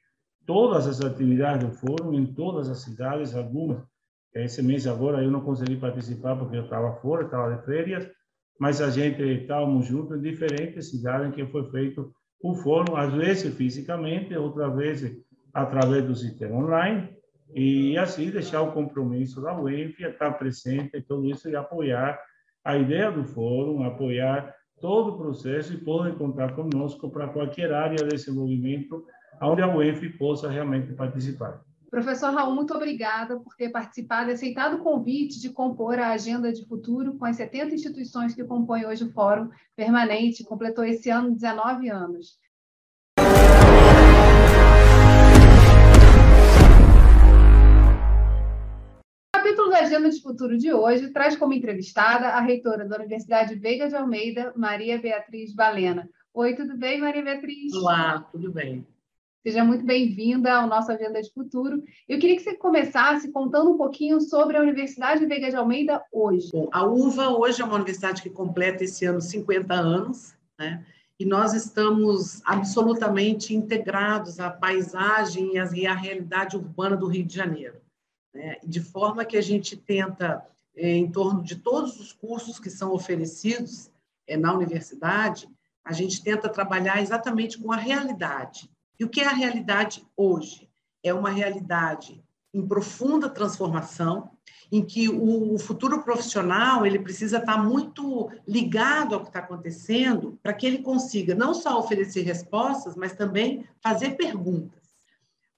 todas as atividades do fórum em todas as cidades, algumas. Esse mês agora eu não consegui participar porque eu estava fora, estava de férias, mas a gente estávamos juntos em diferentes cidades em que foi feito o fórum, às vezes fisicamente, outra vez através do sistema online, e assim deixar o compromisso da UENF, estar presente em tudo isso e apoiar a ideia do fórum, apoiar todo o processo e podem contar conosco para qualquer área desse movimento onde a UENF possa realmente participar. Professor Raul, muito obrigada por ter participado e aceitado o convite de compor a agenda de futuro com as 70 instituições que compõem hoje o Fórum Permanente. Completou esse ano 19 anos. O capítulo da Agenda de Futuro de hoje traz como entrevistada a reitora da Universidade Veiga de Almeida, Maria Beatriz Balena. Oi, tudo bem, Maria Beatriz? Olá, tudo bem. Seja muito bem-vinda ao nosso Agenda de Futuro. Eu queria que você começasse contando um pouquinho sobre a Universidade Veiga de Almeida hoje. Bom, a UVA hoje é uma universidade que completa esse ano 50 anos, né? E nós estamos absolutamente integrados à paisagem e à realidade urbana do Rio de Janeiro, né? de forma que a gente tenta, eh, em torno de todos os cursos que são oferecidos eh, na universidade, a gente tenta trabalhar exatamente com a realidade e o que é a realidade hoje? É uma realidade em profunda transformação, em que o futuro profissional ele precisa estar muito ligado ao que está acontecendo para que ele consiga não só oferecer respostas, mas também fazer perguntas.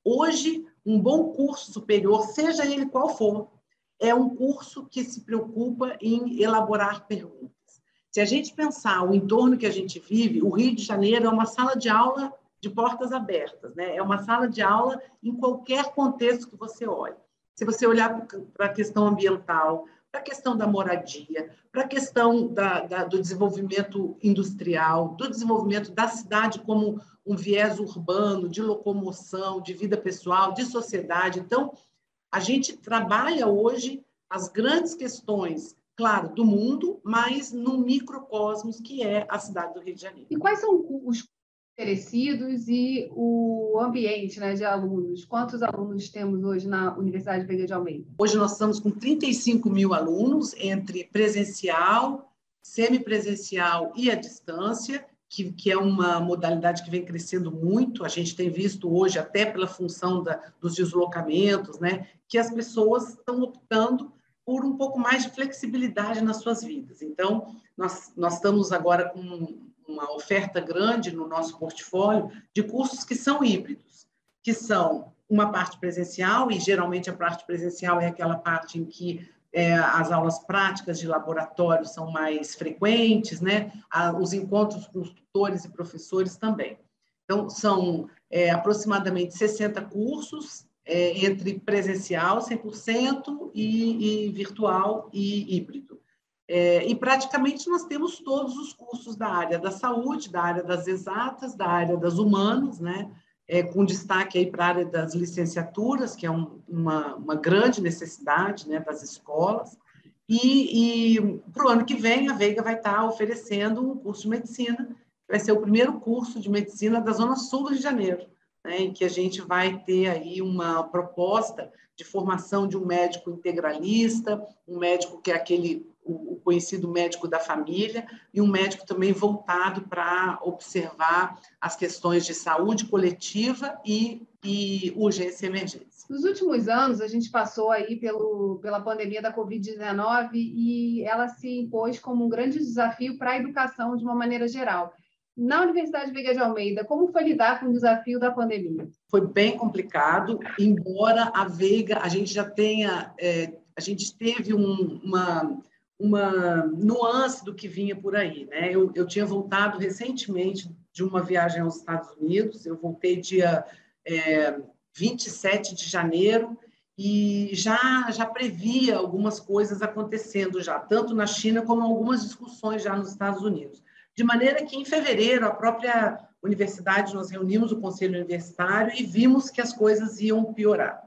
Hoje, um bom curso superior, seja ele qual for, é um curso que se preocupa em elaborar perguntas. Se a gente pensar o entorno que a gente vive, o Rio de Janeiro é uma sala de aula de portas abertas, né? É uma sala de aula em qualquer contexto que você olhe. Se você olhar para a questão ambiental, para a questão da moradia, para a questão da, da, do desenvolvimento industrial, do desenvolvimento da cidade como um viés urbano, de locomoção, de vida pessoal, de sociedade. Então, a gente trabalha hoje as grandes questões, claro, do mundo, mas no microcosmos que é a cidade do Rio de Janeiro. E quais são os oferecidos e o ambiente né, de alunos. Quantos alunos temos hoje na Universidade Veiga de Almeida? Hoje nós estamos com 35 mil alunos, entre presencial, semipresencial e a distância, que, que, é uma modalidade que vem crescendo muito. A gente tem visto hoje, até pela função da, dos deslocamentos, né, que as pessoas estão optando por um pouco mais de flexibilidade nas suas vidas. Então, nós, nós estamos agora com uma oferta grande no nosso portfólio de cursos que são híbridos, que são uma parte presencial, e geralmente a parte presencial é aquela parte em que é, as aulas práticas de laboratório são mais frequentes, né? os encontros com os tutores e professores também. Então, são é, aproximadamente 60 cursos, é, entre presencial 100% e, e virtual e híbrido. É, e praticamente nós temos todos os cursos da área da saúde, da área das exatas, da área das humanas, né? É, com destaque aí para a área das licenciaturas, que é um, uma, uma grande necessidade né, das escolas. E, e para o ano que vem, a Veiga vai estar oferecendo um curso de medicina, vai ser o primeiro curso de medicina da Zona Sul do Rio de Janeiro, né, em que a gente vai ter aí uma proposta de formação de um médico integralista, um médico que é aquele o conhecido médico da família e um médico também voltado para observar as questões de saúde coletiva e, e urgência e emergência. Nos últimos anos, a gente passou aí pelo, pela pandemia da Covid-19 e ela se impôs como um grande desafio para a educação de uma maneira geral. Na Universidade Veiga de Almeida, como foi lidar com o desafio da pandemia? Foi bem complicado, embora a Veiga, a gente já tenha, é, a gente teve um, uma uma nuance do que vinha por aí. Né? Eu, eu tinha voltado recentemente de uma viagem aos Estados Unidos, eu voltei dia é, 27 de janeiro e já já previa algumas coisas acontecendo já, tanto na China como algumas discussões já nos Estados Unidos. De maneira que em fevereiro a própria universidade nós reunimos o conselho universitário e vimos que as coisas iam piorar.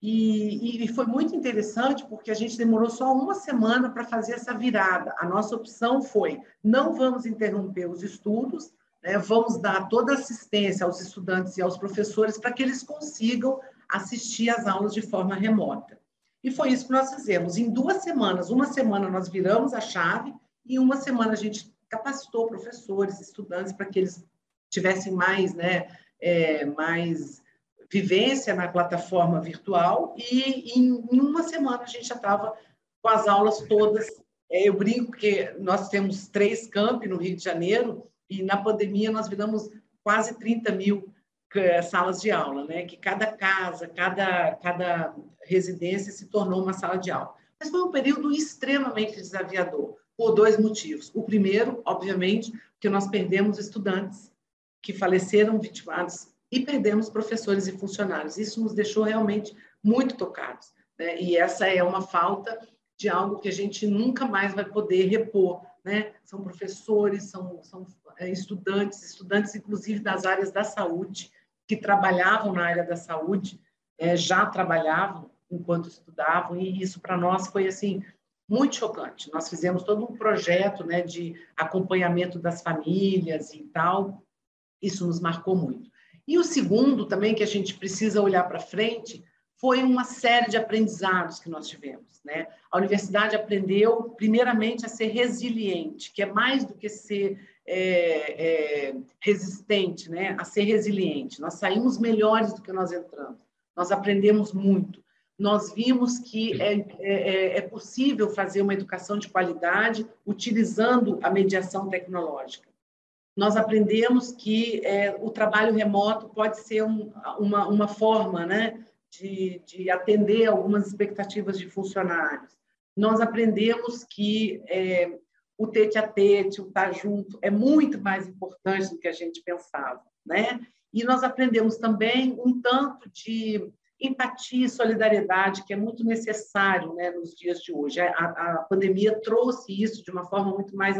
E, e, foi muito interessante porque a gente demorou só uma semana para fazer essa virada. A nossa opção foi: não vamos interromper os estudos, né, vamos dar toda assistência aos estudantes e aos professores para que eles consigam assistir às aulas de forma remota. E foi isso que nós fizemos. Em duas semanas, uma semana nós viramos a chave e uma semana a gente capacitou professores, estudantes para que eles tivessem mais, né, é, mais vivência na plataforma virtual e em, uma semana a gente já estava com as aulas todas. É, eu brinco que nós temos três campi no Rio de Janeiro e na pandemia nós viramos quase 30 mil é, salas de aula, né? Que cada casa, cada, cada residência se tornou uma sala de aula. Mas foi um período extremamente desafiador, por dois motivos. O primeiro, obviamente, que nós perdemos estudantes que faleceram vitimados e perdemos professores e funcionários. Isso nos deixou realmente muito tocados. Né? E essa é uma falta de algo que a gente nunca mais vai poder repor. Né? São professores, são, são é, estudantes, estudantes inclusive das áreas da saúde, que trabalhavam na área da saúde, é, já trabalhavam enquanto estudavam, e isso para nós foi assim muito chocante. Nós fizemos todo um projeto né, de acompanhamento das famílias e tal, isso nos marcou muito. E o segundo também que a gente precisa olhar para frente foi uma série de aprendizados que nós tivemos. Né? A universidade aprendeu, primeiramente, a ser resiliente, que é mais do que ser é, é, resistente, né? a ser resiliente. Nós saímos melhores do que nós entramos. Nós aprendemos muito. Nós vimos que é, é, é, é possível fazer uma educação de qualidade utilizando a mediação tecnológica nós aprendemos que é, o trabalho remoto pode ser um, uma, uma forma né, de, de atender algumas expectativas de funcionários. Nós aprendemos que é, o tete a tete, o estar junto, é muito mais importante do que a gente pensava. Né? E nós aprendemos também um tanto de empatia e solidariedade, que é muito necessário né, nos dias de hoje. A, a pandemia trouxe isso de uma forma muito mais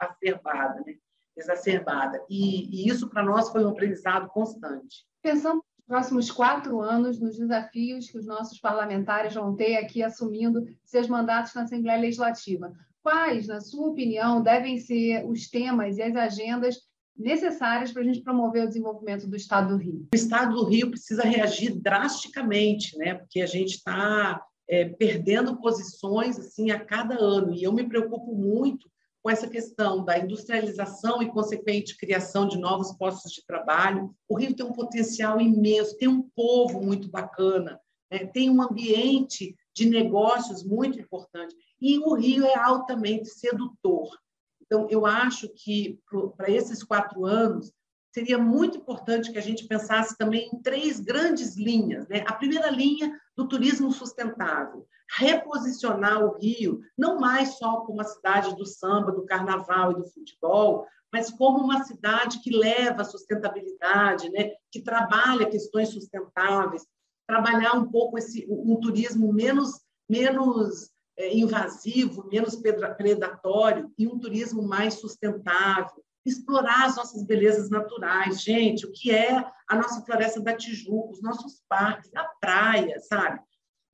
acerbada. Né? Exacerbada. E, e isso, para nós, foi um aprendizado constante. Pensando nos próximos quatro anos, nos desafios que os nossos parlamentares vão ter aqui assumindo seus mandatos na Assembleia Legislativa, quais, na sua opinião, devem ser os temas e as agendas necessárias para a gente promover o desenvolvimento do Estado do Rio? O Estado do Rio precisa reagir drasticamente, né? porque a gente está é, perdendo posições assim a cada ano. E eu me preocupo muito com essa questão da industrialização e consequente criação de novos postos de trabalho. O Rio tem um potencial imenso, tem um povo muito bacana, né? tem um ambiente de negócios muito importante. E o Rio é altamente sedutor. Então, eu acho que para esses quatro anos, seria muito importante que a gente pensasse também em três grandes linhas. Né? A primeira linha do turismo sustentável, reposicionar o Rio não mais só como uma cidade do samba, do carnaval e do futebol, mas como uma cidade que leva a sustentabilidade, né? que trabalha questões sustentáveis, trabalhar um pouco esse um turismo menos menos é, invasivo, menos predatório e um turismo mais sustentável, explorar as nossas belezas naturais, gente, o que é a nossa floresta da Tijuca, os nossos parques, a praia, sabe?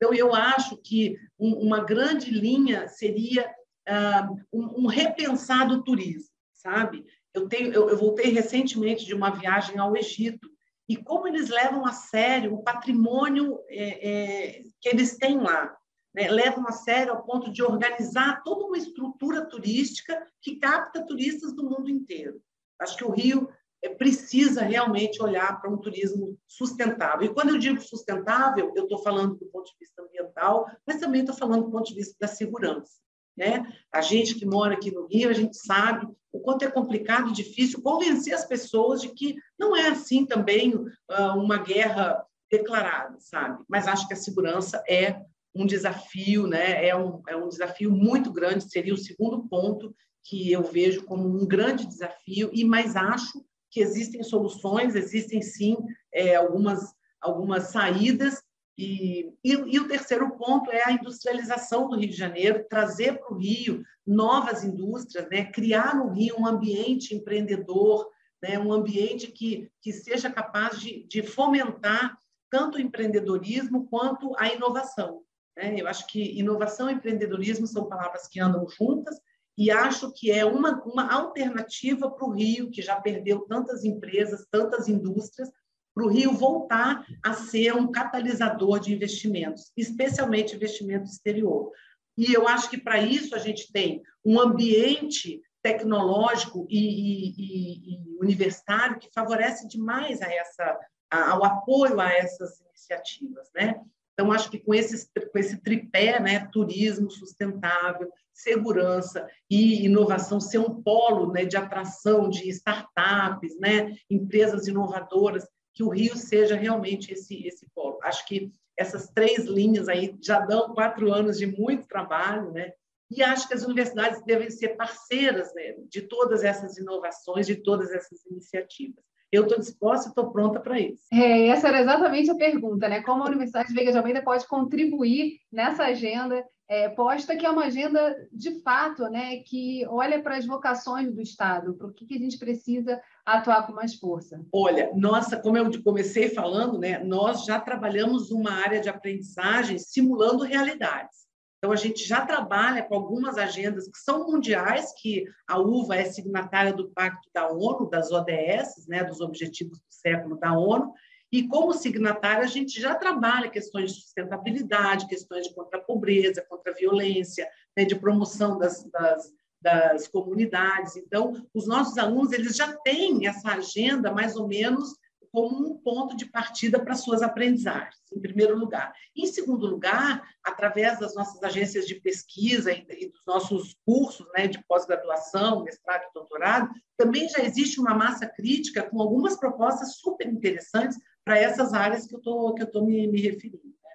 Então, eu acho que um, uma grande linha seria uh, um, um repensar do turismo, sabe? Eu, tenho, eu, eu voltei recentemente de uma viagem ao Egito, e como eles levam a sério o patrimônio é, é, que eles têm lá né, levam a sério ao ponto de organizar toda uma estrutura turística que capta turistas do mundo inteiro. Acho que o Rio precisa realmente olhar para um turismo sustentável. E quando eu digo sustentável, eu estou falando do ponto de vista ambiental, mas também estou falando do ponto de vista da segurança. Né? A gente que mora aqui no Rio, a gente sabe o quanto é complicado e difícil convencer as pessoas de que não é assim também uh, uma guerra declarada, sabe? Mas acho que a segurança é um desafio, né? é, um, é um desafio muito grande, seria o segundo ponto que eu vejo como um grande desafio, e mais acho que existem soluções, existem sim é, algumas, algumas saídas. E, e, e, o terceiro ponto é a industrialização do Rio de Janeiro, trazer para o Rio novas indústrias, né? criar no Rio um ambiente empreendedor, né? um ambiente que, que seja capaz de, de fomentar tanto o empreendedorismo quanto a inovação. Né? Eu acho que inovação e empreendedorismo são palavras que andam juntas e acho que é uma, uma alternativa para o Rio, que já perdeu tantas empresas, tantas indústrias, para o Rio voltar a ser um catalisador de investimentos, especialmente investimento exterior. E eu acho que para isso a gente tem um ambiente tecnológico e, e, e, e universitário que favorece demais a essa, a, ao apoio a essas iniciativas, né? Então, acho que com, esse com esse tripé, né, turismo sustentável, segurança e inovação, ser um polo né, de atração de startups, né, empresas inovadoras, que o Rio seja realmente esse, esse polo. Acho que essas três linhas aí já dão quatro anos de muito trabalho, né? E acho que as universidades devem ser parceiras né, de todas essas inovações, de todas essas iniciativas eu estou disposta e estou pronta para isso. É, essa era exatamente a pergunta, né? Como a Universidade Veiga de Almeida pode contribuir nessa agenda é, posta, que é uma agenda de fato, né? Que olha para as vocações do Estado, para o que, que a gente precisa atuar com mais força. Olha, nossa, como eu comecei falando, né? Nós já trabalhamos uma área de aprendizagem simulando realidades. Então, a gente já trabalha com algumas agendas que são mundiais, que a UVA é signatária do Pacto da ONU, das ODS, né, dos Objetivos do Século da ONU, e como signatária a gente já trabalha questões de sustentabilidade, questões de contra a pobreza, contra a violência, né, de promoção das, das, das comunidades. Então, os nossos alunos eles já têm essa agenda mais ou menos como um ponto de partida para suas aprendizagens, em primeiro lugar. Em segundo lugar, através das nossas agências de pesquisa e, dos nossos cursos né, de pós-graduação, mestrado e doutorado, também já existe uma massa crítica com algumas propostas super interessantes para essas áreas que eu estou me, me referindo. Né.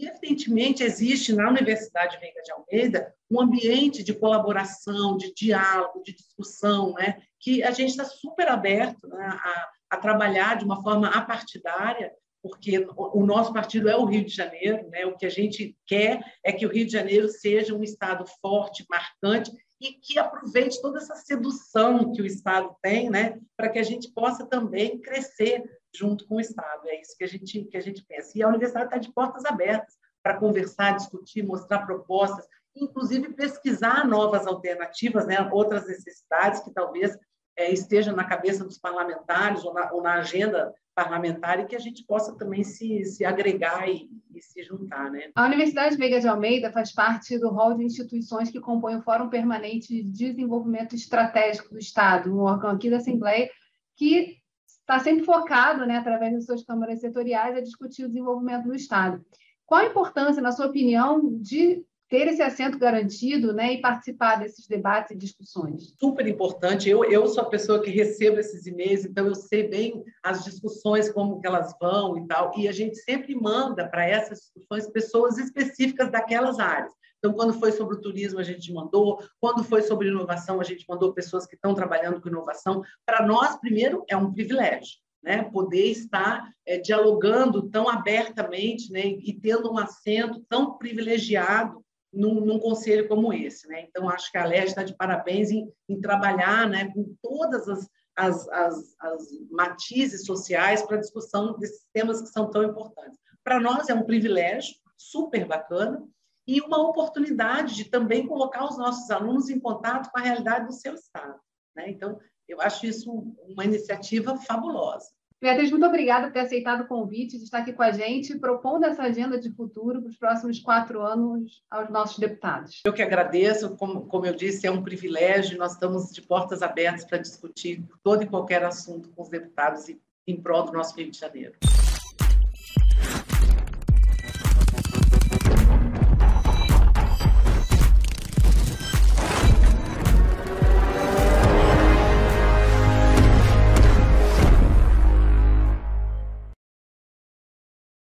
E, evidentemente, existe na Universidade Veiga de Almeida um ambiente de colaboração, de diálogo, de discussão, né, que a gente está super aberto né, a a trabalhar de uma forma apartidária, porque o nosso partido é o Rio de Janeiro, né? o que a gente quer é que o Rio de Janeiro seja um Estado forte, marcante, e que aproveite toda essa sedução que o Estado tem, né? para que a gente possa também crescer junto com o Estado. É isso que a gente, que a gente pensa. E a universidade está de portas abertas para conversar, discutir, mostrar propostas, inclusive pesquisar novas alternativas, né? outras necessidades que talvez esteja na cabeça dos parlamentares ou na, ou na, agenda parlamentar e que a gente possa também se, se agregar e, e, se juntar. Né? A Universidade Veiga de Almeida faz parte do rol de instituições que compõem o Fórum Permanente de Desenvolvimento Estratégico do Estado, um órgão aqui da Assembleia que está sempre focado, né, através das suas câmaras setoriais, a discutir o desenvolvimento do Estado. Qual a importância, na sua opinião, de ter esse assento garantido né, e participar desses debates e discussões. Super importante. Eu, eu sou a pessoa que recebo esses e-mails, então eu sei bem as discussões, como que elas vão e tal. E a gente sempre manda para essas discussões pessoas específicas daquelas áreas. Então, quando foi sobre o turismo, a gente mandou. Quando foi sobre inovação, a gente mandou pessoas que estão trabalhando com inovação. Para nós, primeiro, é um privilégio. Né, poder estar é, dialogando tão abertamente né, e tendo um assento tão privilegiado num, num, conselho como esse. Né? Então, acho que a LERJ está de parabéns em, em trabalhar né, com todas as, as, as, as matizes sociais para a discussão desses temas que são tão importantes. Para nós é um privilégio super bacana e uma oportunidade de também colocar os nossos alunos em contato com a realidade do seu estado. Né? Então, eu acho isso uma iniciativa fabulosa. Beatriz, muito obrigada por ter aceitado o convite de estar aqui com a gente, propondo essa agenda de futuro para os próximos quatro anos aos nossos deputados. Eu que agradeço, como, como eu disse, é um privilégio, nós estamos de portas abertas para discutir todo e qualquer assunto com os deputados em prol do nosso Rio de Janeiro.